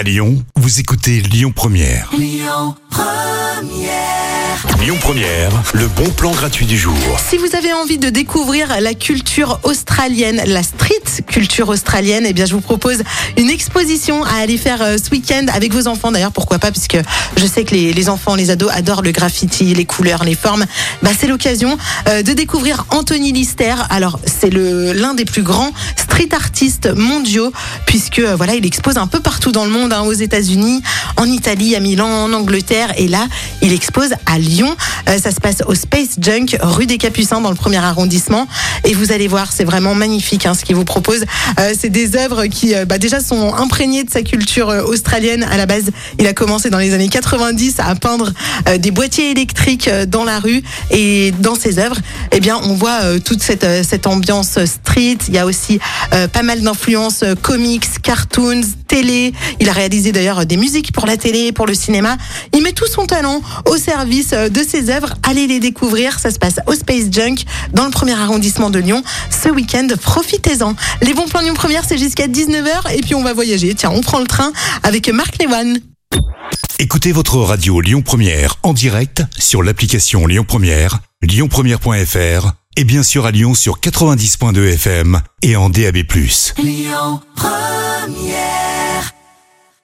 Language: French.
À Lyon, vous écoutez Lyon Première. Lyon Première. le bon plan gratuit du jour. Si vous avez envie de découvrir la culture australienne, la street culture australienne, eh bien je vous propose une exposition à aller faire euh, ce week-end avec vos enfants. D'ailleurs, pourquoi pas, puisque je sais que les, enfants, les ados adorent le graffiti, les couleurs, les formes. Bah, c'est l'occasion euh, de découvrir Anthony Lister. Alors, c'est le l'un des plus grands street artistes mondiaux, puisque euh, voilà, il expose un peu partout dans le monde, hein, aux États-Unis, en Italie, à Milan, en Angleterre, et là, il expose à Lyon. Euh, ça se passe au Space Junk, rue des Capucins, dans le premier arrondissement. Et vous allez voir, c'est vraiment magnifique hein, ce qu'il vous propose. Euh, c'est des œuvres qui, euh, bah, déjà, sont imprégnées de sa culture euh, australienne. À la base, il a commencé dans les années 90 à peindre euh, des boîtiers électriques dans la rue. Et dans ses œuvres, eh bien, on voit toute cette, cette ambiance street. Il y a aussi pas mal d'influences comics, cartoons, télé. Il a réalisé d'ailleurs des musiques pour la télé, pour le cinéma. Il met tout son talent au service euh, de ses œuvres. Allez les découvrir. Ça se passe au Space Junk, dans le premier arrondissement de Lyon. Ce week-end, profitez-en. Les bons plans Lyon Première, c'est jusqu'à 19h. Et puis on va voyager. Tiens, on prend le train avec Marc Lewan. Écoutez votre radio Lyon Première en direct sur l'application Lyon Première, lyonpremière.fr et bien sûr à Lyon sur 90.2 FM et en DAB+.